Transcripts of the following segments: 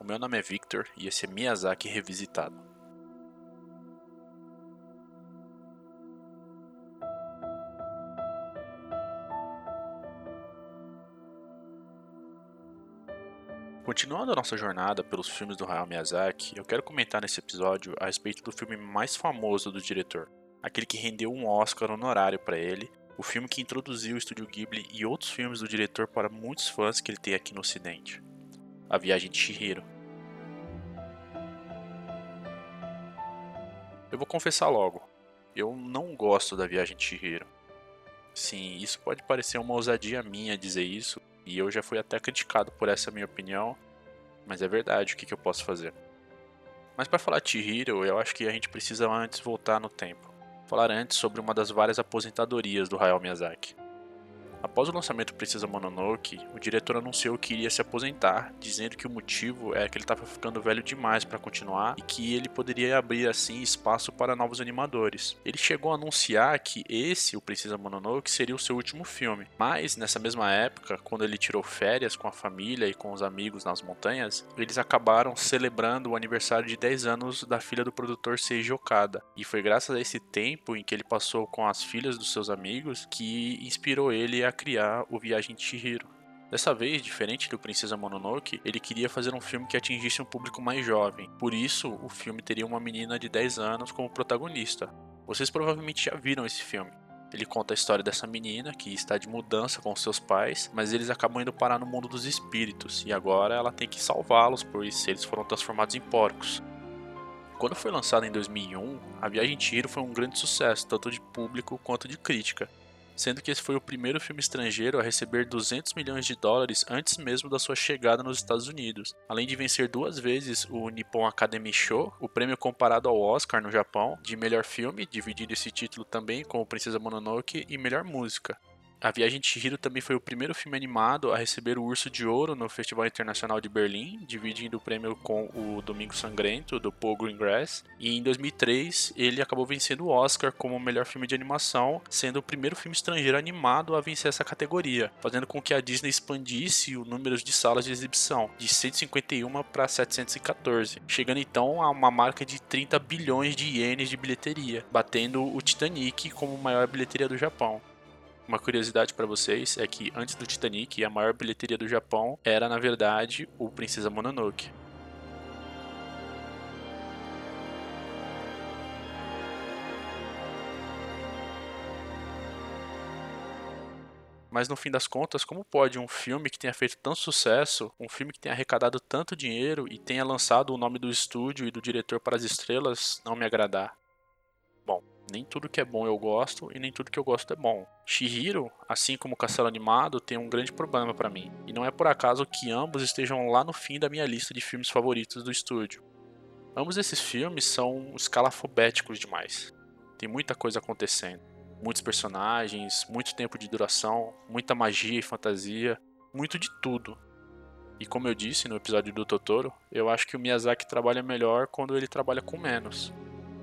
O meu nome é Victor e esse é Miyazaki Revisitado. Continuando a nossa jornada pelos filmes do Hayao Miyazaki, eu quero comentar nesse episódio a respeito do filme mais famoso do diretor, aquele que rendeu um Oscar honorário para ele, o filme que introduziu o estúdio Ghibli e outros filmes do diretor para muitos fãs que ele tem aqui no ocidente. A Viagem de Chihiro. Eu vou confessar logo, eu não gosto da Viagem de Chihiro. Sim, isso pode parecer uma ousadia minha dizer isso, e eu já fui até criticado por essa minha opinião, mas é verdade, o que, que eu posso fazer? Mas para falar de Chihiro, eu acho que a gente precisa antes voltar no tempo. Falar antes sobre uma das várias aposentadorias do Hayao Miyazaki. Após o lançamento Princesa Mononoke, o diretor anunciou que iria se aposentar, dizendo que o motivo é que ele estava ficando velho demais para continuar e que ele poderia abrir assim espaço para novos animadores. Ele chegou a anunciar que esse, o Princesa Mononoke, seria o seu último filme, mas nessa mesma época, quando ele tirou férias com a família e com os amigos nas montanhas, eles acabaram celebrando o aniversário de 10 anos da filha do produtor Seiji Okada, e foi graças a esse tempo em que ele passou com as filhas dos seus amigos que inspirou ele a criar o Viagem de Chihiro. Dessa vez, diferente do Princesa Mononoke, ele queria fazer um filme que atingisse um público mais jovem. Por isso, o filme teria uma menina de 10 anos como protagonista. Vocês provavelmente já viram esse filme. Ele conta a história dessa menina que está de mudança com seus pais, mas eles acabam indo parar no mundo dos espíritos e agora ela tem que salvá-los, pois eles foram transformados em porcos. Quando foi lançado em 2001, A Viagem Chihiro foi um grande sucesso, tanto de público quanto de crítica sendo que esse foi o primeiro filme estrangeiro a receber 200 milhões de dólares antes mesmo da sua chegada nos Estados Unidos, além de vencer duas vezes o Nippon Academy Show, o prêmio comparado ao Oscar no Japão, de melhor filme, dividindo esse título também com Princesa Mononoke, e melhor música. A Viagem de Chihiro também foi o primeiro filme animado a receber o Urso de Ouro no Festival Internacional de Berlim, dividindo o prêmio com o Domingo Sangrento, do Paul Greengrass. E em 2003, ele acabou vencendo o Oscar como melhor filme de animação, sendo o primeiro filme estrangeiro animado a vencer essa categoria, fazendo com que a Disney expandisse o número de salas de exibição, de 151 para 714, chegando então a uma marca de 30 bilhões de ienes de bilheteria, batendo o Titanic como maior bilheteria do Japão. Uma curiosidade para vocês é que antes do Titanic, a maior bilheteria do Japão era, na verdade, o Princesa Mononoke. Mas no fim das contas, como pode um filme que tenha feito tanto sucesso, um filme que tenha arrecadado tanto dinheiro e tenha lançado o nome do estúdio e do diretor para as estrelas não me agradar? Nem tudo que é bom eu gosto e nem tudo que eu gosto é bom. Shihiro, assim como Castelo Animado, tem um grande problema para mim, e não é por acaso que ambos estejam lá no fim da minha lista de filmes favoritos do estúdio. Ambos esses filmes são escalafobéticos demais. Tem muita coisa acontecendo, muitos personagens, muito tempo de duração, muita magia e fantasia, muito de tudo. E como eu disse no episódio do Totoro, eu acho que o Miyazaki trabalha melhor quando ele trabalha com menos.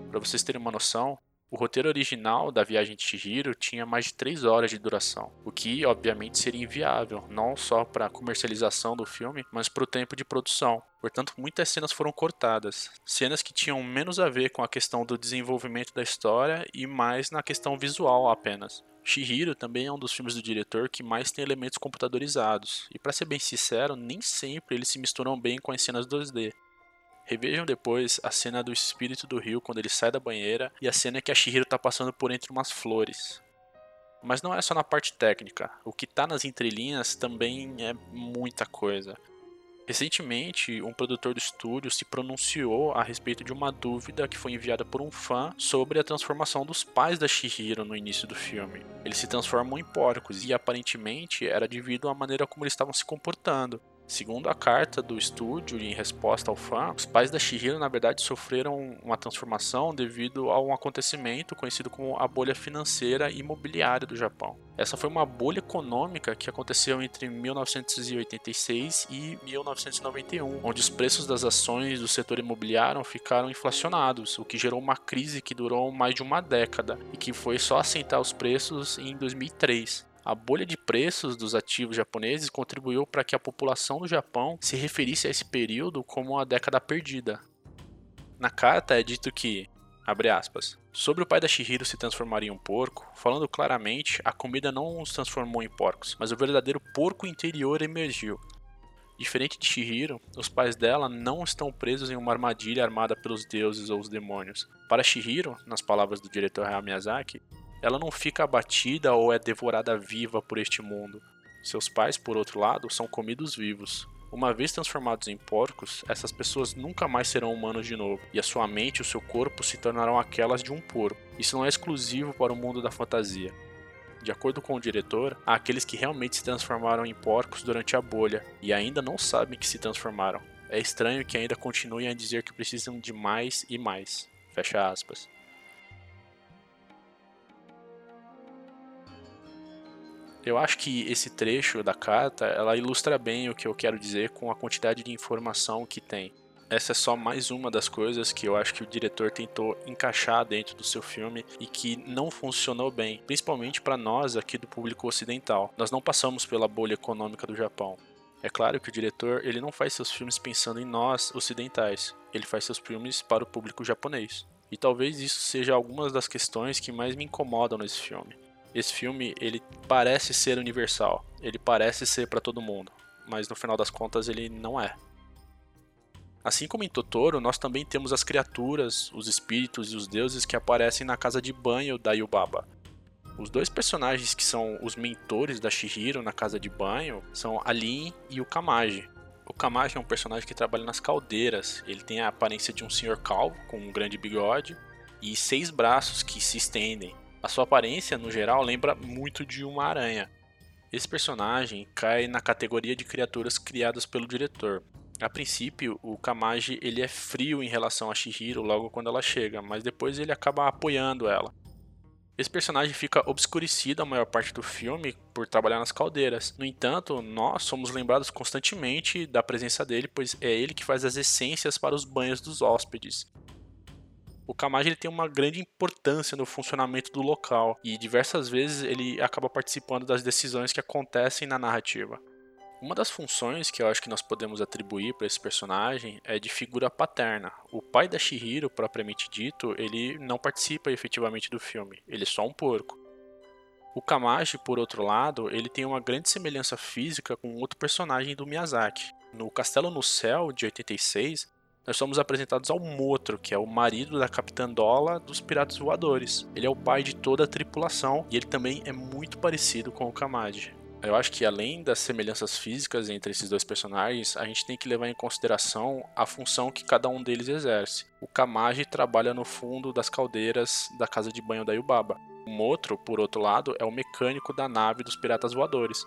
Para vocês terem uma noção, o roteiro original da Viagem de Chihiro tinha mais de 3 horas de duração, o que obviamente seria inviável, não só para a comercialização do filme, mas para o tempo de produção. Portanto, muitas cenas foram cortadas, cenas que tinham menos a ver com a questão do desenvolvimento da história e mais na questão visual apenas. Shihiro também é um dos filmes do diretor que mais tem elementos computadorizados, e para ser bem sincero, nem sempre eles se misturam bem com as cenas 2D. Revejam depois a cena do espírito do rio quando ele sai da banheira e a cena que a Shihiro tá passando por entre umas flores. Mas não é só na parte técnica, o que tá nas entrelinhas também é muita coisa. Recentemente, um produtor do estúdio se pronunciou a respeito de uma dúvida que foi enviada por um fã sobre a transformação dos pais da Shihiro no início do filme. Eles se transformam em porcos e aparentemente era devido à maneira como eles estavam se comportando. Segundo a carta do estúdio em resposta ao fã, os pais da Shihiro na verdade sofreram uma transformação devido a um acontecimento conhecido como a bolha financeira imobiliária do Japão. Essa foi uma bolha econômica que aconteceu entre 1986 e 1991, onde os preços das ações do setor imobiliário ficaram inflacionados, o que gerou uma crise que durou mais de uma década e que foi só assentar os preços em 2003. A bolha de preços dos ativos japoneses contribuiu para que a população do Japão se referisse a esse período como a década perdida. Na carta é dito que, abre aspas, sobre o pai da Shihiro se transformar em um porco, falando claramente, a comida não os transformou em porcos, mas o verdadeiro porco interior emergiu. Diferente de Shihiro, os pais dela não estão presos em uma armadilha armada pelos deuses ou os demônios. Para Shihiro, nas palavras do diretor Hayao Miyazaki, ela não fica abatida ou é devorada viva por este mundo. Seus pais, por outro lado, são comidos vivos. Uma vez transformados em porcos, essas pessoas nunca mais serão humanos de novo, e a sua mente e o seu corpo se tornarão aquelas de um porco. Isso não é exclusivo para o mundo da fantasia. De acordo com o diretor, há aqueles que realmente se transformaram em porcos durante a bolha e ainda não sabem que se transformaram. É estranho que ainda continuem a dizer que precisam de mais e mais. Fecha aspas. Eu acho que esse trecho da carta, ela ilustra bem o que eu quero dizer com a quantidade de informação que tem. Essa é só mais uma das coisas que eu acho que o diretor tentou encaixar dentro do seu filme e que não funcionou bem, principalmente para nós aqui do público ocidental. Nós não passamos pela bolha econômica do Japão. É claro que o diretor ele não faz seus filmes pensando em nós ocidentais, ele faz seus filmes para o público japonês. E talvez isso seja algumas das questões que mais me incomodam nesse filme esse filme ele parece ser universal, ele parece ser para todo mundo, mas no final das contas ele não é. Assim como em Totoro, nós também temos as criaturas, os espíritos e os deuses que aparecem na casa de banho da Yubaba. Os dois personagens que são os mentores da Shihiro na casa de banho são a Lin e o Kamaji. O Kamaji é um personagem que trabalha nas caldeiras. Ele tem a aparência de um senhor calvo com um grande bigode e seis braços que se estendem. A sua aparência, no geral, lembra muito de uma aranha. Esse personagem cai na categoria de criaturas criadas pelo diretor. A princípio, o Kamaji ele é frio em relação a Shihiro logo quando ela chega, mas depois ele acaba apoiando ela. Esse personagem fica obscurecido a maior parte do filme por trabalhar nas caldeiras. No entanto, nós somos lembrados constantemente da presença dele, pois é ele que faz as essências para os banhos dos hóspedes. O Kamaji ele tem uma grande importância no funcionamento do local e diversas vezes ele acaba participando das decisões que acontecem na narrativa. Uma das funções que eu acho que nós podemos atribuir para esse personagem é de figura paterna. O pai da Shihiro, propriamente dito, ele não participa efetivamente do filme, ele é só um porco. O Kamaji, por outro lado, ele tem uma grande semelhança física com outro personagem do Miyazaki. No Castelo no Céu, de 86, nós somos apresentados ao Motro, que é o marido da Capitã Dola dos Piratas Voadores. Ele é o pai de toda a tripulação e ele também é muito parecido com o Kamadi. Eu acho que além das semelhanças físicas entre esses dois personagens, a gente tem que levar em consideração a função que cada um deles exerce. O Kamaji trabalha no fundo das caldeiras da casa de banho da Yubaba. O Motro, por outro lado, é o mecânico da nave dos piratas voadores.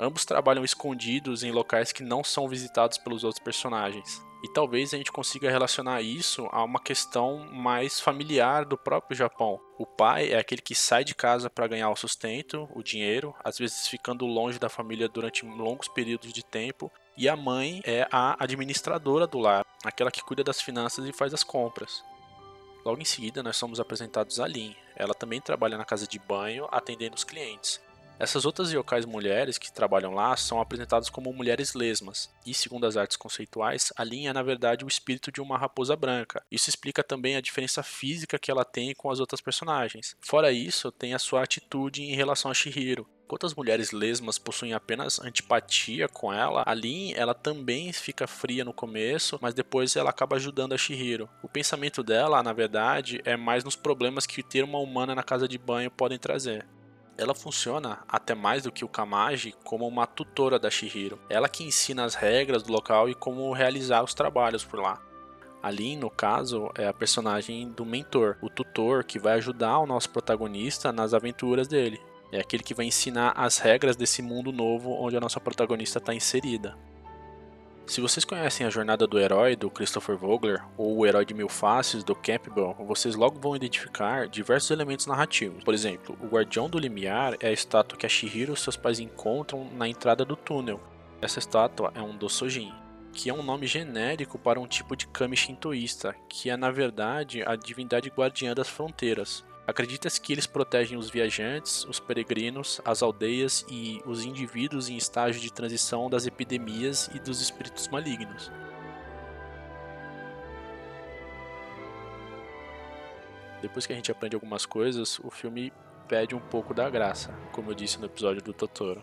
Ambos trabalham escondidos em locais que não são visitados pelos outros personagens. E talvez a gente consiga relacionar isso a uma questão mais familiar do próprio Japão. O pai é aquele que sai de casa para ganhar o sustento, o dinheiro, às vezes ficando longe da família durante longos períodos de tempo, e a mãe é a administradora do lar, aquela que cuida das finanças e faz as compras. Logo em seguida, nós somos apresentados a Lin. Ela também trabalha na casa de banho, atendendo os clientes. Essas outras yokais mulheres que trabalham lá são apresentadas como mulheres lesmas, e segundo as artes conceituais, a linha é na verdade o espírito de uma raposa branca. Isso explica também a diferença física que ela tem com as outras personagens. Fora isso, tem a sua atitude em relação a Shihiro. Enquanto as mulheres lesmas possuem apenas antipatia com ela, a Lin ela também fica fria no começo, mas depois ela acaba ajudando a Shihiro. O pensamento dela, na verdade, é mais nos problemas que ter uma humana na casa de banho podem trazer. Ela funciona, até mais do que o Kamaji, como uma tutora da Shihiro. Ela que ensina as regras do local e como realizar os trabalhos por lá. Ali, no caso, é a personagem do mentor, o tutor que vai ajudar o nosso protagonista nas aventuras dele. É aquele que vai ensinar as regras desse mundo novo onde a nossa protagonista está inserida. Se vocês conhecem a jornada do herói do Christopher Vogler ou o herói de mil faces do Campbell, vocês logo vão identificar diversos elementos narrativos. Por exemplo, o Guardião do Limiar é a estátua que a Shihiro e seus pais encontram na entrada do túnel. Essa estátua é um Dosojin, que é um nome genérico para um tipo de kami shintoísta, que é na verdade a divindade guardiã das fronteiras. Acredita-se que eles protegem os viajantes, os peregrinos, as aldeias e os indivíduos em estágio de transição das epidemias e dos espíritos malignos. Depois que a gente aprende algumas coisas, o filme perde um pouco da graça, como eu disse no episódio do Totoro.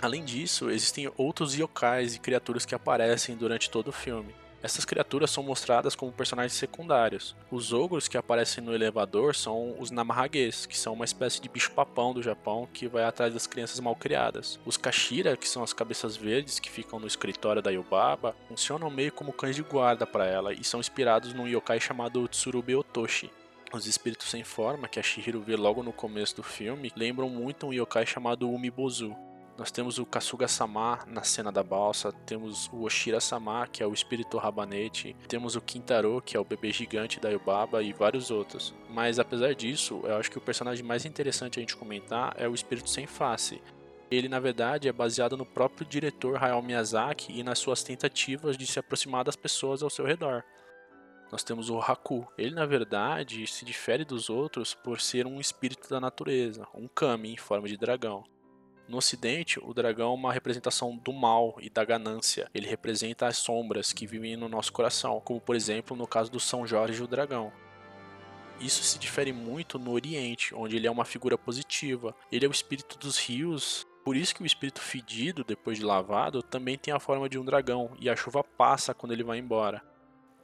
Além disso, existem outros yokais e criaturas que aparecem durante todo o filme. Essas criaturas são mostradas como personagens secundários. Os ogros que aparecem no elevador são os Namahages, que são uma espécie de bicho-papão do Japão que vai atrás das crianças mal criadas. Os Kashira, que são as cabeças verdes que ficam no escritório da Yubaba, funcionam meio como cães de guarda para ela e são inspirados num yokai chamado Tsurube Otoshi. Os espíritos sem forma, que a Shihiro vê logo no começo do filme, lembram muito um yokai chamado Umibozu. Nós temos o Kasuga-sama na cena da balsa, temos o Oshira-sama, que é o espírito rabanete, temos o Kintaro, que é o bebê gigante da Yubaba e vários outros. Mas apesar disso, eu acho que o personagem mais interessante a gente comentar é o espírito sem face. Ele, na verdade, é baseado no próprio diretor Hayao Miyazaki e nas suas tentativas de se aproximar das pessoas ao seu redor. Nós temos o Haku. Ele, na verdade, se difere dos outros por ser um espírito da natureza, um kami em forma de dragão. No ocidente, o dragão é uma representação do mal e da ganância. Ele representa as sombras que vivem no nosso coração, como por exemplo no caso do São Jorge o dragão. Isso se difere muito no Oriente, onde ele é uma figura positiva. Ele é o espírito dos rios, por isso que o espírito fedido, depois de lavado, também tem a forma de um dragão, e a chuva passa quando ele vai embora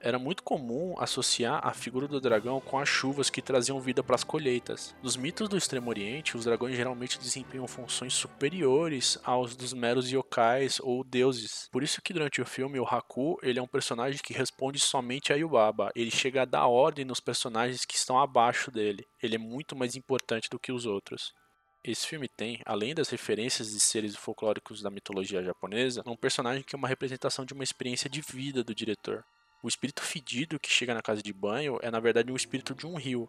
era muito comum associar a figura do dragão com as chuvas que traziam vida para as colheitas. Nos mitos do Extremo Oriente, os dragões geralmente desempenham funções superiores aos dos meros yokais ou deuses. Por isso que durante o filme o Haku, ele é um personagem que responde somente a Yubaba. Ele chega a dar ordem nos personagens que estão abaixo dele. Ele é muito mais importante do que os outros. Esse filme tem, além das referências de seres folclóricos da mitologia japonesa, um personagem que é uma representação de uma experiência de vida do diretor. O espírito fedido que chega na casa de banho é na verdade um espírito de um rio.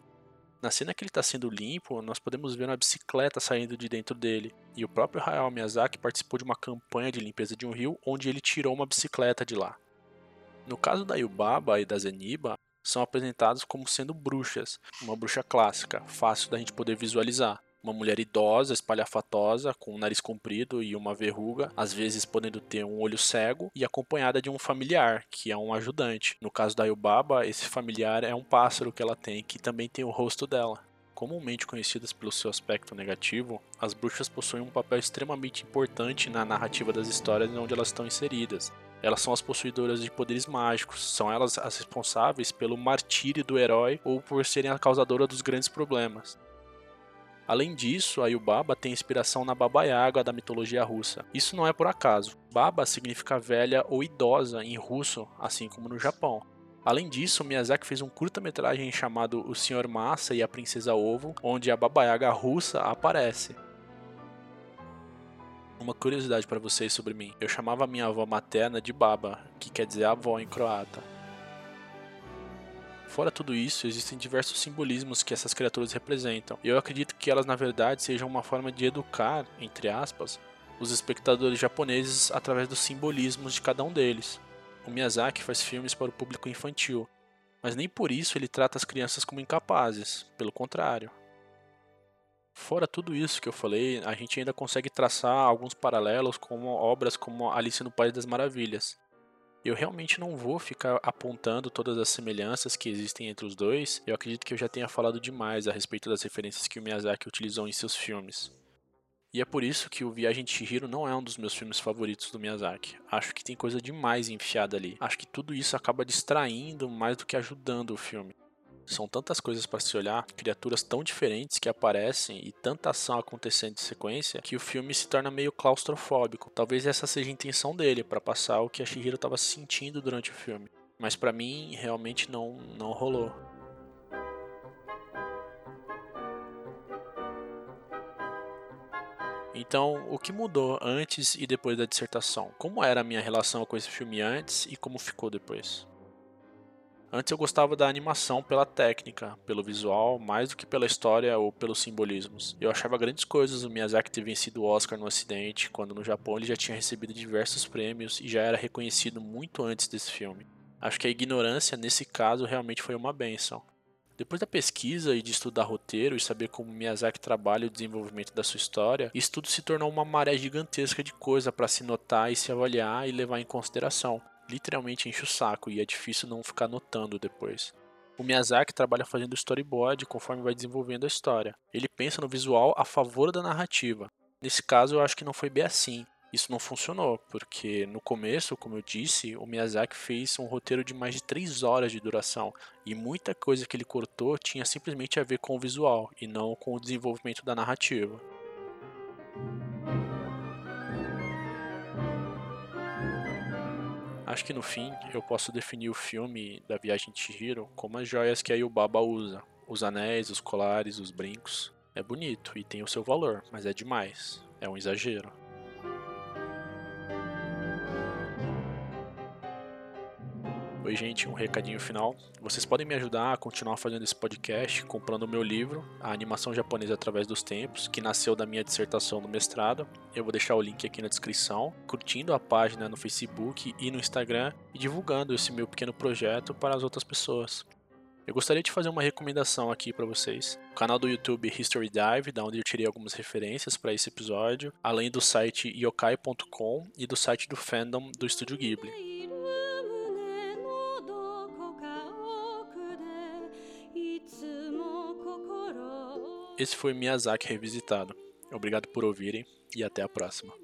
Na cena que ele está sendo limpo, nós podemos ver uma bicicleta saindo de dentro dele. E o próprio Hayao Miyazaki participou de uma campanha de limpeza de um rio onde ele tirou uma bicicleta de lá. No caso da Yubaba e da Zeniba, são apresentados como sendo bruxas, uma bruxa clássica, fácil da gente poder visualizar uma mulher idosa, espalhafatosa, com um nariz comprido e uma verruga, às vezes podendo ter um olho cego, e acompanhada de um familiar, que é um ajudante. No caso da Yubaba, esse familiar é um pássaro que ela tem, que também tem o rosto dela. Comumente conhecidas pelo seu aspecto negativo, as bruxas possuem um papel extremamente importante na narrativa das histórias onde elas estão inseridas. Elas são as possuidoras de poderes mágicos, são elas as responsáveis pelo martírio do herói ou por serem a causadora dos grandes problemas. Além disso, a Yubaba tem inspiração na Baba Yaga da mitologia russa. Isso não é por acaso. Baba significa velha ou idosa em russo, assim como no Japão. Além disso, Miyazaki fez um curta-metragem chamado O Senhor Massa e a Princesa Ovo, onde a Baba Yaga russa aparece. Uma curiosidade para vocês sobre mim: eu chamava minha avó materna de Baba, que quer dizer avó em croata. Fora tudo isso, existem diversos simbolismos que essas criaturas representam. E eu acredito que elas, na verdade, sejam uma forma de educar, entre aspas, os espectadores japoneses através dos simbolismos de cada um deles. O Miyazaki faz filmes para o público infantil, mas nem por isso ele trata as crianças como incapazes, pelo contrário. Fora tudo isso que eu falei, a gente ainda consegue traçar alguns paralelos com obras como Alice no País das Maravilhas, eu realmente não vou ficar apontando todas as semelhanças que existem entre os dois. Eu acredito que eu já tenha falado demais a respeito das referências que o Miyazaki utilizou em seus filmes. E é por isso que o Viagem de Chihiro não é um dos meus filmes favoritos do Miyazaki. Acho que tem coisa demais enfiada ali. Acho que tudo isso acaba distraindo mais do que ajudando o filme. São tantas coisas para se olhar, criaturas tão diferentes que aparecem e tanta ação acontecendo em sequência que o filme se torna meio claustrofóbico. Talvez essa seja a intenção dele para passar o que a Shihiro estava sentindo durante o filme, mas para mim realmente não não rolou. Então, o que mudou antes e depois da dissertação? Como era a minha relação com esse filme antes e como ficou depois? Antes eu gostava da animação pela técnica, pelo visual, mais do que pela história ou pelos simbolismos. Eu achava grandes coisas o Miyazaki ter vencido o Oscar no Ocidente, quando no Japão ele já tinha recebido diversos prêmios e já era reconhecido muito antes desse filme. Acho que a ignorância nesse caso realmente foi uma benção. Depois da pesquisa e de estudar roteiro e saber como Miyazaki trabalha o desenvolvimento da sua história, isso tudo se tornou uma maré gigantesca de coisa para se notar e se avaliar e levar em consideração. Literalmente enche o saco e é difícil não ficar notando depois. O Miyazaki trabalha fazendo storyboard conforme vai desenvolvendo a história. Ele pensa no visual a favor da narrativa. Nesse caso, eu acho que não foi bem assim isso não funcionou, porque no começo, como eu disse, o Miyazaki fez um roteiro de mais de 3 horas de duração e muita coisa que ele cortou tinha simplesmente a ver com o visual e não com o desenvolvimento da narrativa. Acho que no fim eu posso definir o filme da Viagem de Chihiro como as joias que a Yubaba usa. Os anéis, os colares, os brincos. É bonito e tem o seu valor, mas é demais. É um exagero. Oi, gente, um recadinho final. Vocês podem me ajudar a continuar fazendo esse podcast comprando o meu livro, A Animação Japonesa através dos Tempos, que nasceu da minha dissertação no mestrado. Eu vou deixar o link aqui na descrição, curtindo a página no Facebook e no Instagram e divulgando esse meu pequeno projeto para as outras pessoas. Eu gostaria de fazer uma recomendação aqui para vocês. O canal do YouTube History Dive, da onde eu tirei algumas referências para esse episódio, além do site yokai.com e do site do fandom do Estúdio Ghibli. Esse foi Miyazaki Revisitado. Obrigado por ouvirem e até a próxima.